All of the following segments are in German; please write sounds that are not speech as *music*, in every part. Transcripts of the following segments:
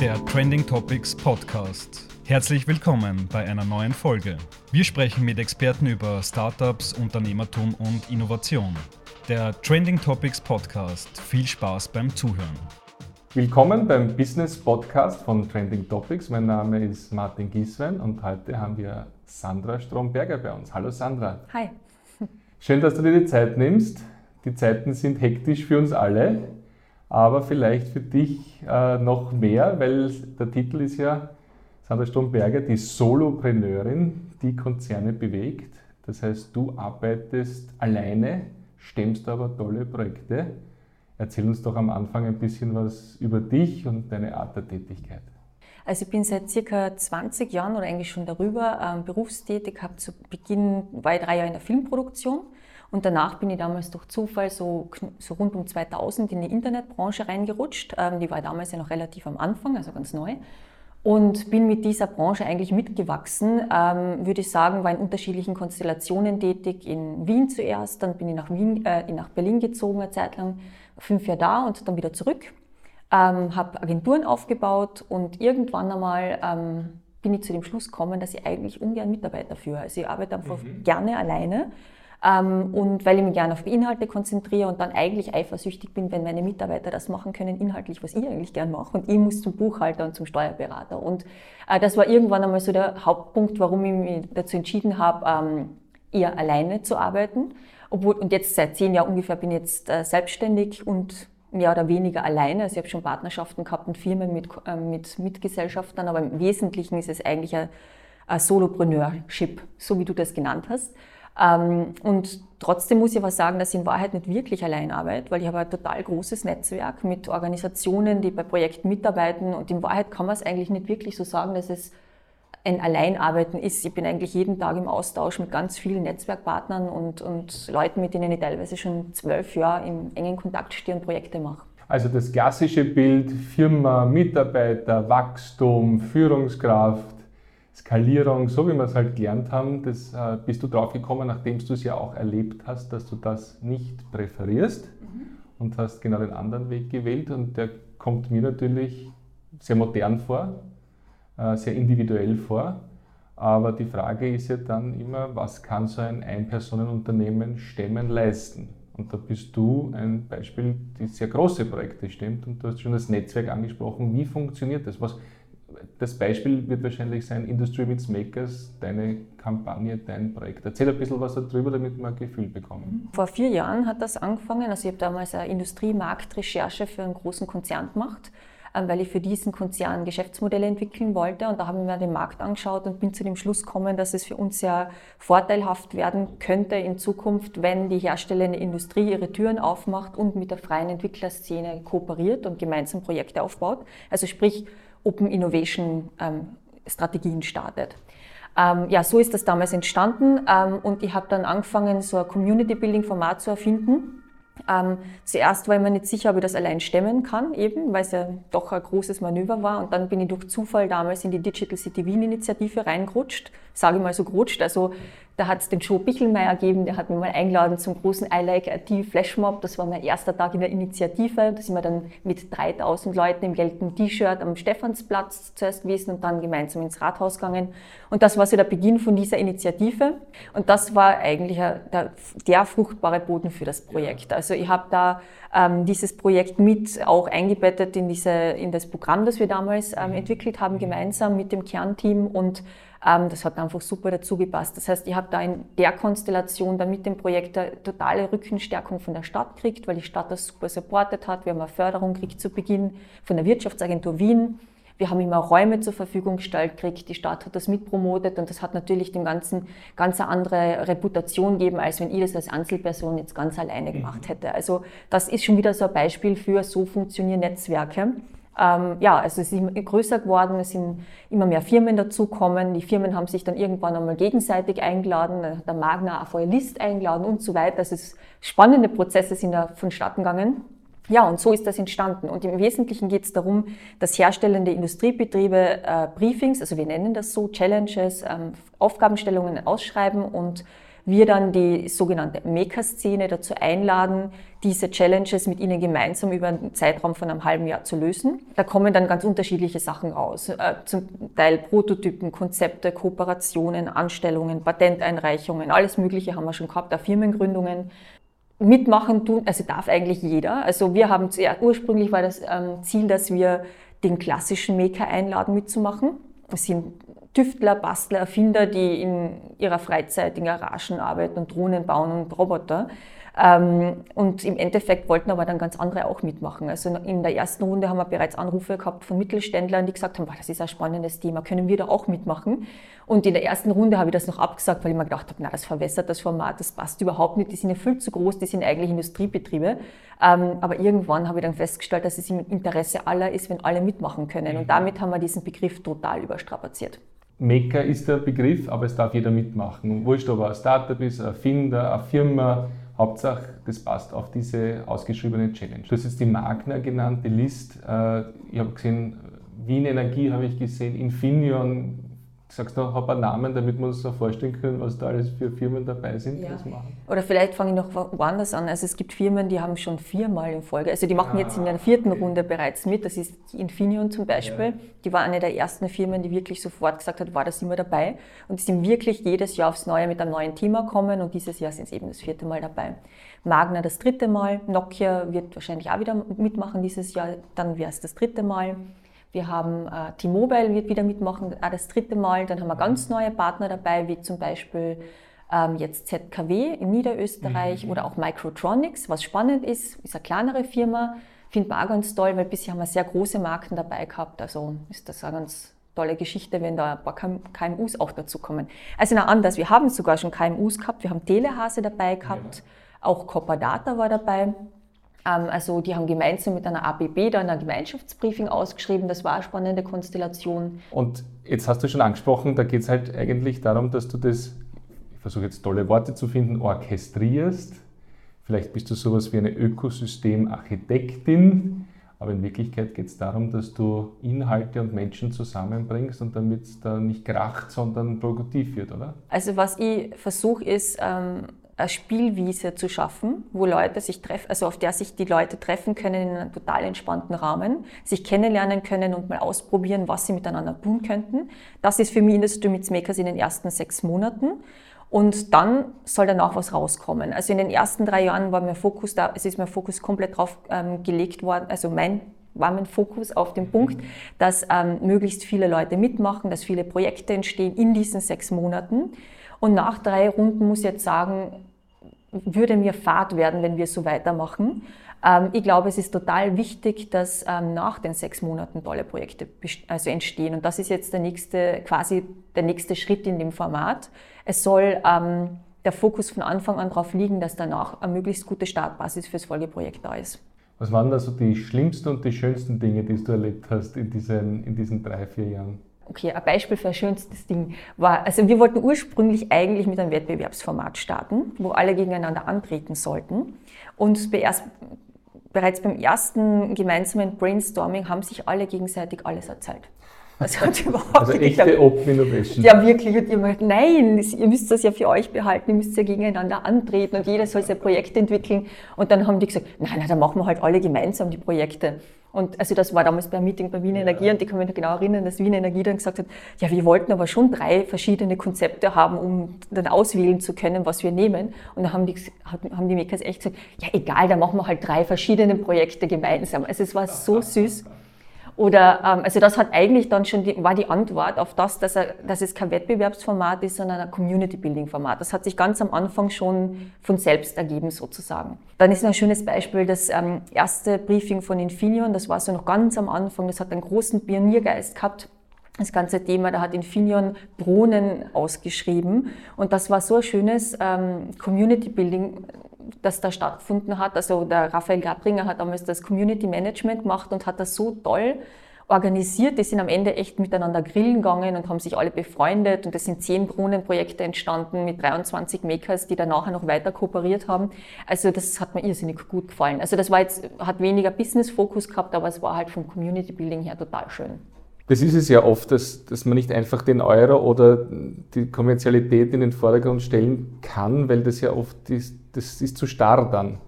Der Trending Topics Podcast. Herzlich willkommen bei einer neuen Folge. Wir sprechen mit Experten über Startups, Unternehmertum und Innovation. Der Trending Topics Podcast. Viel Spaß beim Zuhören. Willkommen beim Business Podcast von Trending Topics. Mein Name ist Martin Gieswein und heute haben wir Sandra Stromberger bei uns. Hallo Sandra. Hi. Schön, dass du dir die Zeit nimmst. Die Zeiten sind hektisch für uns alle aber vielleicht für dich äh, noch mehr, weil der Titel ist ja Sandra Stromberger, die Solopreneurin, die Konzerne bewegt. Das heißt, du arbeitest alleine, stemmst aber tolle Projekte. Erzähl uns doch am Anfang ein bisschen was über dich und deine Art der Tätigkeit. Also ich bin seit circa 20 Jahren oder eigentlich schon darüber ähm, berufstätig, habe zu Beginn, war ich drei Jahre in der Filmproduktion und danach bin ich damals durch Zufall so, so rund um 2000 in die Internetbranche reingerutscht. Ähm, die war damals ja noch relativ am Anfang, also ganz neu. Und bin mit dieser Branche eigentlich mitgewachsen, ähm, würde ich sagen, war in unterschiedlichen Konstellationen tätig. In Wien zuerst, dann bin ich nach, Wien, äh, nach Berlin gezogen, eine Zeit lang, fünf Jahre da und dann wieder zurück. Ähm, habe Agenturen aufgebaut und irgendwann einmal ähm, bin ich zu dem Schluss gekommen, dass ich eigentlich ungern Mitarbeiter führe. Also ich arbeite einfach mhm. gerne alleine ähm, und weil ich mich gerne auf Inhalte konzentriere und dann eigentlich eifersüchtig bin, wenn meine Mitarbeiter das machen können, inhaltlich, was ich eigentlich gerne mache. Und ich muss zum Buchhalter und zum Steuerberater. Und äh, das war irgendwann einmal so der Hauptpunkt, warum ich mich dazu entschieden habe, ähm, eher alleine zu arbeiten. Obwohl, und jetzt seit zehn Jahren ungefähr bin ich jetzt äh, selbstständig und mehr oder weniger alleine. Also ich habe schon Partnerschaften gehabt und Firmen mit, äh, mit Mitgesellschaftern, aber im Wesentlichen ist es eigentlich ein, ein Solopreneurship, so wie du das genannt hast. Ähm, und trotzdem muss ich aber sagen, dass ich in Wahrheit nicht wirklich allein arbeite, weil ich habe ein total großes Netzwerk mit Organisationen, die bei Projekten mitarbeiten. Und in Wahrheit kann man es eigentlich nicht wirklich so sagen, dass es ein Alleinarbeiten ist. Ich bin eigentlich jeden Tag im Austausch mit ganz vielen Netzwerkpartnern und, und Leuten, mit denen ich teilweise schon zwölf Jahre im engen Kontakt stehe und Projekte mache. Also das klassische Bild Firma, Mitarbeiter, Wachstum, Führungskraft, Skalierung, so wie wir es halt gelernt haben, das äh, bist du drauf gekommen, nachdem du es ja auch erlebt hast, dass du das nicht präferierst mhm. und hast genau den anderen Weg gewählt und der kommt mir natürlich sehr modern vor, äh, sehr individuell vor. Aber die Frage ist ja dann immer, was kann so ein Einpersonenunternehmen stemmen, leisten? Und da bist du ein Beispiel, die sehr große Projekte stemmt und du hast schon das Netzwerk angesprochen. Wie funktioniert das? Was, das Beispiel wird wahrscheinlich sein, Industry Meets Makers, deine Kampagne, dein Projekt. Erzähl ein bisschen was darüber, damit wir ein Gefühl bekommen. Vor vier Jahren hat das angefangen. Also ich habe damals eine Industriemarktrecherche für einen großen Konzern gemacht, ähm, weil ich für diesen Konzern Geschäftsmodelle entwickeln wollte. Und da habe ich mir den Markt angeschaut und bin zu dem Schluss gekommen, dass es für uns sehr vorteilhaft werden könnte in Zukunft, wenn die herstellende Industrie ihre Türen aufmacht und mit der freien Entwicklerszene kooperiert und gemeinsam Projekte aufbaut. Also sprich, Open Innovation ähm, Strategien startet. Ähm, ja, so ist das damals entstanden ähm, und ich habe dann angefangen, so ein Community Building Format zu erfinden. Ähm, zuerst war ich mir nicht sicher, ob ich das allein stemmen kann, eben, weil es ja doch ein großes Manöver war. Und dann bin ich durch Zufall damals in die Digital City Wien Initiative reingerutscht, sage ich mal so gerutscht. Also da hat es den Joe Bichelmeier gegeben, der hat mich mal eingeladen zum großen I Like IT Flashmob. Das war mein erster Tag in der Initiative. Da sind wir dann mit 3000 Leuten im gelben T-Shirt am Stephansplatz zuerst gewesen und dann gemeinsam ins Rathaus gegangen. Und das war so der Beginn von dieser Initiative. Und das war eigentlich der, der fruchtbare Boden für das Projekt. Also ich habe da ähm, dieses Projekt mit auch eingebettet in, diese, in das Programm, das wir damals ähm, entwickelt haben, gemeinsam mit dem Kernteam und ähm, das hat einfach super dazu gepasst. Das heißt, ich habe da in der Konstellation dann mit dem Projekt eine totale Rückenstärkung von der Stadt gekriegt, weil die Stadt das super supportet hat. Wir haben eine Förderung gekriegt zu Beginn von der Wirtschaftsagentur Wien. Wir haben immer Räume zur Verfügung gestellt gekriegt. Die Stadt hat das mitpromotet und das hat natürlich dem Ganzen ganz eine andere Reputation gegeben, als wenn ich das als Einzelperson jetzt ganz alleine gemacht hätte. Also das ist schon wieder so ein Beispiel für so funktionieren Netzwerke. Ähm, ja, also es ist immer größer geworden, es sind immer mehr Firmen dazukommen. Die Firmen haben sich dann irgendwann einmal gegenseitig eingeladen, der Magna List eingeladen und so weiter. Also es spannende Prozesse sind da vonstatten gegangen. Ja, und so ist das entstanden. Und im Wesentlichen geht es darum, dass herstellende Industriebetriebe äh, Briefings, also wir nennen das so, Challenges, ähm, Aufgabenstellungen ausschreiben und wir dann die sogenannte Maker-Szene dazu einladen, diese Challenges mit ihnen gemeinsam über einen Zeitraum von einem halben Jahr zu lösen. Da kommen dann ganz unterschiedliche Sachen raus. Äh, zum Teil Prototypen, Konzepte, Kooperationen, Anstellungen, Patenteinreichungen, alles Mögliche haben wir schon gehabt, auch Firmengründungen. Mitmachen tun, also darf eigentlich jeder. Also wir haben zuerst, ursprünglich war das ähm, Ziel, dass wir den klassischen Maker einladen mitzumachen. Das sind Tüftler, Bastler, Erfinder, die in ihrer Freizeit in Garagen arbeiten und Drohnen bauen und Roboter. Ähm, und im Endeffekt wollten aber dann ganz andere auch mitmachen. Also in der ersten Runde haben wir bereits Anrufe gehabt von Mittelständlern, die gesagt haben, das ist ein spannendes Thema, können wir da auch mitmachen? Und in der ersten Runde habe ich das noch abgesagt, weil ich mir gedacht habe, na, das verwässert das Format, das passt überhaupt nicht, die sind ja viel zu groß, die sind eigentlich Industriebetriebe. Ähm, aber irgendwann habe ich dann festgestellt, dass es im Interesse aller ist, wenn alle mitmachen können. Und mhm. damit haben wir diesen Begriff total überstrapaziert. Maker ist der Begriff, aber es darf jeder mitmachen. Wurscht, ob er ein Startup ist, ein Erfinder, eine Firma, Hauptsache, das passt auf diese ausgeschriebene Challenge. Du hast jetzt die Magna genannt, die List. Äh, ich habe gesehen, Wien Energie habe ich gesehen, Infineon, Sagst du noch ein paar Namen, damit wir uns so vorstellen können, was da alles für Firmen dabei sind, die ja. das machen? Oder vielleicht fange ich noch woanders an. Also es gibt Firmen, die haben schon viermal in Folge, also die machen ah, jetzt in der vierten okay. Runde bereits mit. Das ist Infineon zum Beispiel. Ja. Die war eine der ersten Firmen, die wirklich sofort gesagt hat, war das immer dabei. Und die sind wirklich jedes Jahr aufs Neue mit einem neuen Thema kommen und dieses Jahr sind sie eben das vierte Mal dabei. Magna das dritte Mal, Nokia wird wahrscheinlich auch wieder mitmachen dieses Jahr, dann wäre es das dritte Mal. Wir haben äh, T-Mobile wird wieder mitmachen, auch das dritte Mal. Dann haben wir ganz neue Partner dabei, wie zum Beispiel ähm, jetzt ZKW in Niederösterreich mhm. oder auch Microtronics, was spannend ist, ist eine kleinere Firma. Finde ich auch ganz toll, weil bisher haben wir sehr große Marken dabei gehabt. Also ist das eine ganz tolle Geschichte, wenn da ein paar KMUs auch dazu kommen. Also noch anders, wir haben sogar schon KMUs gehabt, wir haben Telehase dabei gehabt, ja. auch Copper Data war dabei. Ähm, also die haben gemeinsam mit einer ABB dann ein Gemeinschaftsbriefing ausgeschrieben. Das war eine spannende Konstellation. Und jetzt hast du schon angesprochen, da geht es halt eigentlich darum, dass du das, ich versuche jetzt tolle Worte zu finden, orchestrierst. Vielleicht bist du sowas wie eine Ökosystemarchitektin. Aber in Wirklichkeit geht es darum, dass du Inhalte und Menschen zusammenbringst und damit es da nicht kracht, sondern produktiv wird, oder? Also was ich versuche ist, ähm, eine Spielwiese zu schaffen, wo Leute sich treffen, also auf der sich die Leute treffen können in einem total entspannten Rahmen, sich kennenlernen können und mal ausprobieren, was sie miteinander tun könnten. Das ist für mich Industry Meets Makers in den ersten sechs Monaten. Und dann soll danach was rauskommen. Also in den ersten drei Jahren war mein Fokus da, es ist mein Fokus komplett drauf ähm, gelegt worden, also mein war mein Fokus auf den Punkt, dass ähm, möglichst viele Leute mitmachen, dass viele Projekte entstehen in diesen sechs Monaten. Und nach drei Runden muss ich jetzt sagen, würde mir fad werden, wenn wir so weitermachen. Ähm, ich glaube, es ist total wichtig, dass ähm, nach den sechs Monaten tolle Projekte also entstehen. Und das ist jetzt der nächste, quasi der nächste Schritt in dem Format. Es soll ähm, der Fokus von Anfang an darauf liegen, dass danach eine möglichst gute Startbasis fürs Folgeprojekt da ist. Was waren da so die schlimmsten und die schönsten Dinge, die du erlebt hast in diesen, in diesen drei, vier Jahren? Okay, ein Beispiel für ein schönstes Ding war, also wir wollten ursprünglich eigentlich mit einem Wettbewerbsformat starten, wo alle gegeneinander antreten sollten. Und erst, bereits beim ersten gemeinsamen Brainstorming haben sich alle gegenseitig alles erzählt. Das hat überhaupt also echte Open Innovation. Ja, wirklich. Und ihr meint, nein, ihr müsst das ja für euch behalten, ihr müsst ja gegeneinander antreten und jeder soll sein Projekt entwickeln. Und dann haben die gesagt, nein, nein, dann machen wir halt alle gemeinsam die Projekte. Und also das war damals beim Meeting bei Wien Energie ja. und ich kann mich noch genau erinnern, dass Wien Energie dann gesagt hat, ja, wir wollten aber schon drei verschiedene Konzepte haben, um dann auswählen zu können, was wir nehmen. Und dann haben die, haben die Makers echt gesagt, ja egal, dann machen wir halt drei verschiedene Projekte gemeinsam. Also es war so süß. Oder ähm, also das hat eigentlich dann schon die, war die Antwort auf das, dass, er, dass es kein Wettbewerbsformat ist, sondern ein Community-Building-Format. Das hat sich ganz am Anfang schon von selbst ergeben sozusagen. Dann ist noch ein schönes Beispiel das ähm, erste Briefing von Infineon. Das war so noch ganz am Anfang. Das hat einen großen Pioniergeist gehabt das ganze Thema, da hat Infineon Drohnen ausgeschrieben und das war so ein schönes ähm, Community Building das da stattgefunden hat. Also der Raphael Gabringer hat damals das Community Management gemacht und hat das so toll organisiert. Die sind am Ende echt miteinander grillen gegangen und haben sich alle befreundet. Und es sind zehn Brunnenprojekte entstanden mit 23 Makers, die dann nachher noch weiter kooperiert haben. Also das hat mir irrsinnig gut gefallen. Also das war jetzt, hat weniger Business-Fokus gehabt, aber es war halt vom Community-Building her total schön. Das ist es ja oft, dass, dass man nicht einfach den Euro oder die Kommerzialität in den Vordergrund stellen kann, weil das ja oft ist, das ist zu starr dann.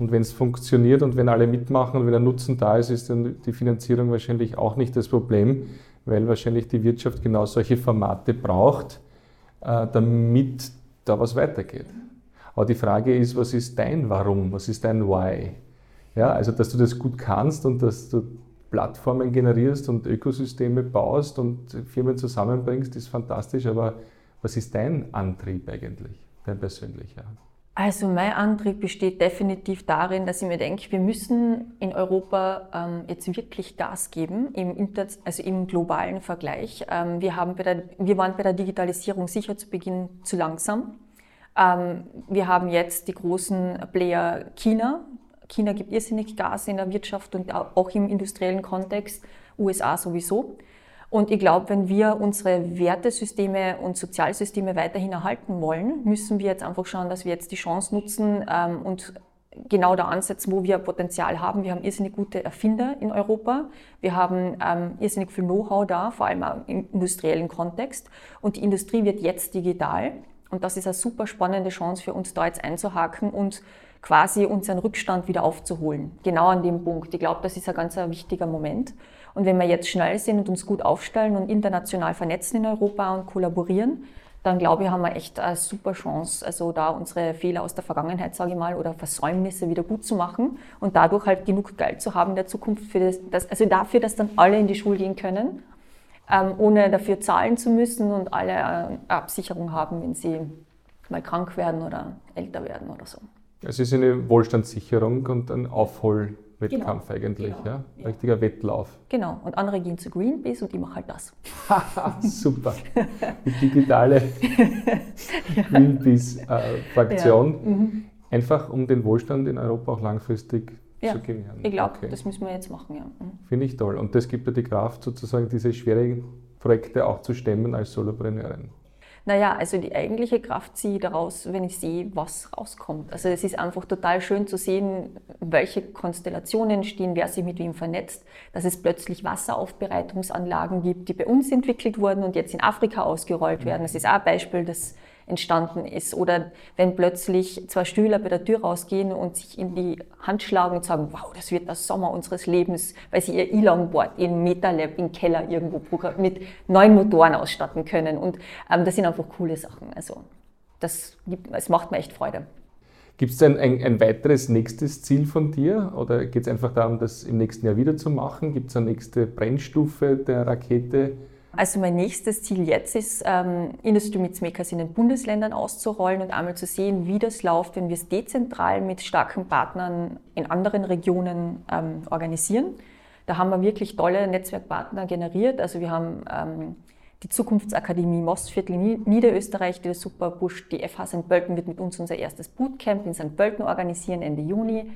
Und wenn es funktioniert und wenn alle mitmachen und wenn der Nutzen da ist, ist dann die Finanzierung wahrscheinlich auch nicht das Problem, weil wahrscheinlich die Wirtschaft genau solche Formate braucht, äh, damit da was weitergeht. Aber die Frage ist, was ist dein Warum? Was ist dein Why? Ja, also, dass du das gut kannst und dass du Plattformen generierst und Ökosysteme baust und Firmen zusammenbringst, ist fantastisch. Aber was ist dein Antrieb eigentlich, dein persönlicher? Also mein Antrieb besteht definitiv darin, dass ich mir denke, wir müssen in Europa ähm, jetzt wirklich Gas geben, im, Inter also im globalen Vergleich. Ähm, wir, haben der, wir waren bei der Digitalisierung sicher zu Beginn zu langsam. Ähm, wir haben jetzt die großen Player China. China gibt irrsinnig Gas in der Wirtschaft und auch im industriellen Kontext, USA sowieso. Und ich glaube, wenn wir unsere Wertesysteme und Sozialsysteme weiterhin erhalten wollen, müssen wir jetzt einfach schauen, dass wir jetzt die Chance nutzen ähm, und genau da ansetzen, wo wir Potenzial haben. Wir haben irrsinnig gute Erfinder in Europa. Wir haben ähm, irrsinnig viel Know-how da, vor allem im industriellen Kontext. Und die Industrie wird jetzt digital. Und das ist eine super spannende Chance für uns, da jetzt einzuhaken und quasi unseren Rückstand wieder aufzuholen. Genau an dem Punkt. Ich glaube, das ist ein ganz wichtiger Moment. Und wenn wir jetzt schnell sind und uns gut aufstellen und international vernetzen in Europa und kollaborieren, dann glaube ich, haben wir echt eine super Chance, also da unsere Fehler aus der Vergangenheit, sage ich mal, oder Versäumnisse wieder gut zu machen und dadurch halt genug Geld zu haben in der Zukunft für das, das also dafür, dass dann alle in die Schule gehen können, ähm, ohne dafür zahlen zu müssen und alle eine Absicherung haben, wenn sie mal krank werden oder älter werden oder so. Es ist eine Wohlstandssicherung und ein Aufhol Wettkampf genau. eigentlich, genau. ja? Richtiger Wettlauf. Genau, und andere gehen zu Greenpeace und ich mache halt das. *laughs* Super. Die digitale *laughs* Greenpeace-Fraktion. Ja. Mhm. Einfach um den Wohlstand in Europa auch langfristig ja. zu gewähren. Ich glaube, okay. das müssen wir jetzt machen, ja. Mhm. Finde ich toll. Und das gibt dir die Kraft, sozusagen diese schwierigen Projekte auch zu stemmen als Solopreneurin. Naja, also die eigentliche Kraft ziehe ich daraus, wenn ich sehe, was rauskommt. Also es ist einfach total schön zu sehen, welche Konstellationen stehen, wer sich mit wem vernetzt, dass es plötzlich Wasseraufbereitungsanlagen gibt, die bei uns entwickelt wurden und jetzt in Afrika ausgerollt werden. Das ist auch ein Beispiel, das entstanden ist. Oder wenn plötzlich zwei Stühler bei der Tür rausgehen und sich in die Hand schlagen und sagen, wow, das wird der Sommer unseres Lebens, weil sie ihr E-Longboard in MetaLab im Keller irgendwo mit neuen Motoren ausstatten können. Und ähm, das sind einfach coole Sachen. Also das, das macht mir echt Freude. Gibt es ein, ein, ein, weiteres nächstes Ziel von dir oder geht es einfach darum, das im nächsten Jahr wieder zu machen? Gibt es eine nächste Brennstufe der Rakete? Also mein nächstes Ziel jetzt ist, ähm, Industry Meets Makers in den Bundesländern auszurollen und einmal zu sehen, wie das läuft, wenn wir es dezentral mit starken Partnern in anderen Regionen ähm, organisieren. Da haben wir wirklich tolle Netzwerkpartner generiert. Also wir haben ähm, die Zukunftsakademie Mostviertel Niederösterreich, die das super pusht. Die FH St. Pölten wird mit uns unser erstes Bootcamp in St. Pölten organisieren Ende Juni.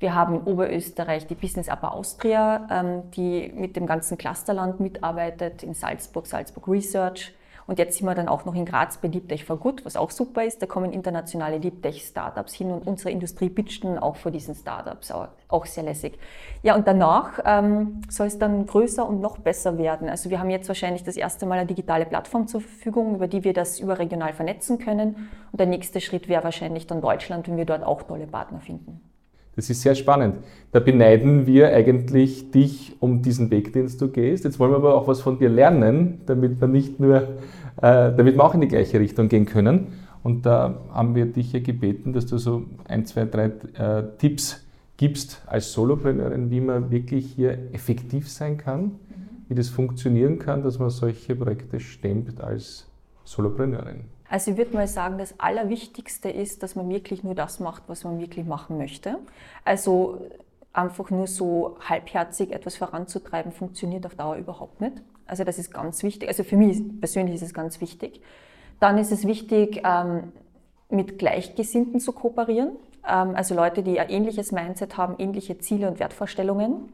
Wir haben in Oberösterreich die Business Upper Austria, ähm, die mit dem ganzen Clusterland mitarbeitet, in Salzburg, Salzburg Research. Und jetzt sind wir dann auch noch in Graz bei Deep Tech for Good, was auch super ist. Da kommen internationale Deep Tech Startups hin und unsere Industrie pitcht dann auch vor diesen Startups, auch sehr lässig. Ja, und danach ähm, soll es dann größer und noch besser werden. Also wir haben jetzt wahrscheinlich das erste Mal eine digitale Plattform zur Verfügung, über die wir das überregional vernetzen können. Und der nächste Schritt wäre wahrscheinlich dann Deutschland, wenn wir dort auch tolle Partner finden. Das ist sehr spannend. Da beneiden wir eigentlich dich um diesen Weg, den du gehst. Jetzt wollen wir aber auch was von dir lernen, damit wir nicht nur, äh, damit wir auch in die gleiche Richtung gehen können. Und da haben wir dich ja gebeten, dass du so ein, zwei, drei äh, Tipps gibst als Solopreneurin, wie man wirklich hier effektiv sein kann, mhm. wie das funktionieren kann, dass man solche Projekte stemmt als Solopreneurin. Also ich würde mal sagen, das Allerwichtigste ist, dass man wirklich nur das macht, was man wirklich machen möchte. Also einfach nur so halbherzig etwas voranzutreiben, funktioniert auf Dauer überhaupt nicht. Also das ist ganz wichtig. Also für mich persönlich ist es ganz wichtig. Dann ist es wichtig, ähm, mit Gleichgesinnten zu kooperieren. Ähm, also Leute, die ein ähnliches Mindset haben, ähnliche Ziele und Wertvorstellungen.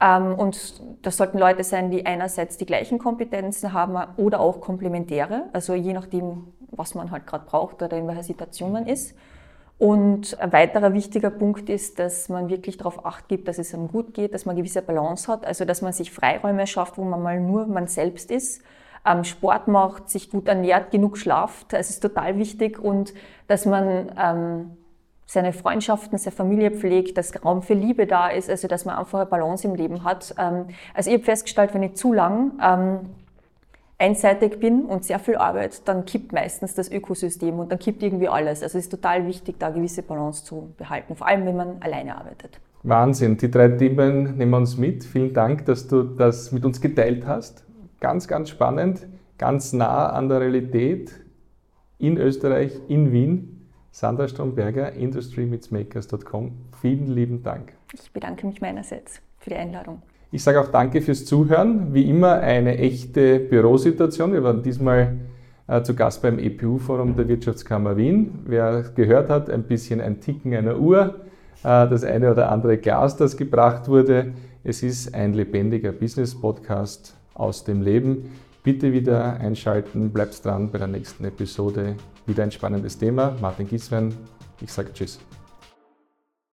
Ähm, und das sollten Leute sein, die einerseits die gleichen Kompetenzen haben oder auch komplementäre, also je nachdem, was man halt gerade braucht oder in welcher Situation man ist. Und ein weiterer wichtiger Punkt ist, dass man wirklich darauf acht gibt, dass es einem gut geht, dass man eine gewisse Balance hat, also dass man sich Freiräume schafft, wo man mal nur man selbst ist, ähm, Sport macht, sich gut ernährt, genug schlaft. Es ist total wichtig und dass man ähm, seine Freundschaften, seine Familie pflegt, dass Raum für Liebe da ist, also dass man einfach eine Balance im Leben hat. Ähm, also ich habe festgestellt, wenn ich zu lang ähm, einseitig bin und sehr viel arbeite, dann kippt meistens das Ökosystem und dann kippt irgendwie alles. Also es ist total wichtig, da eine gewisse Balance zu behalten, vor allem wenn man alleine arbeitet. Wahnsinn, die drei Themen nehmen wir uns mit. Vielen Dank, dass du das mit uns geteilt hast. Ganz, ganz spannend, ganz nah an der Realität in Österreich, in Wien. Sandra Stromberger, industrymeetsmakers.com. Vielen lieben Dank. Ich bedanke mich meinerseits für die Einladung. Ich sage auch danke fürs Zuhören. Wie immer eine echte Bürosituation. Wir waren diesmal äh, zu Gast beim EPU-Forum der Wirtschaftskammer Wien. Wer gehört hat, ein bisschen ein Ticken einer Uhr, äh, das eine oder andere Glas, das gebracht wurde. Es ist ein lebendiger Business-Podcast aus dem Leben. Bitte wieder einschalten, bleibt dran bei der nächsten Episode. Wieder ein spannendes Thema. Martin Gieswein, ich sage Tschüss.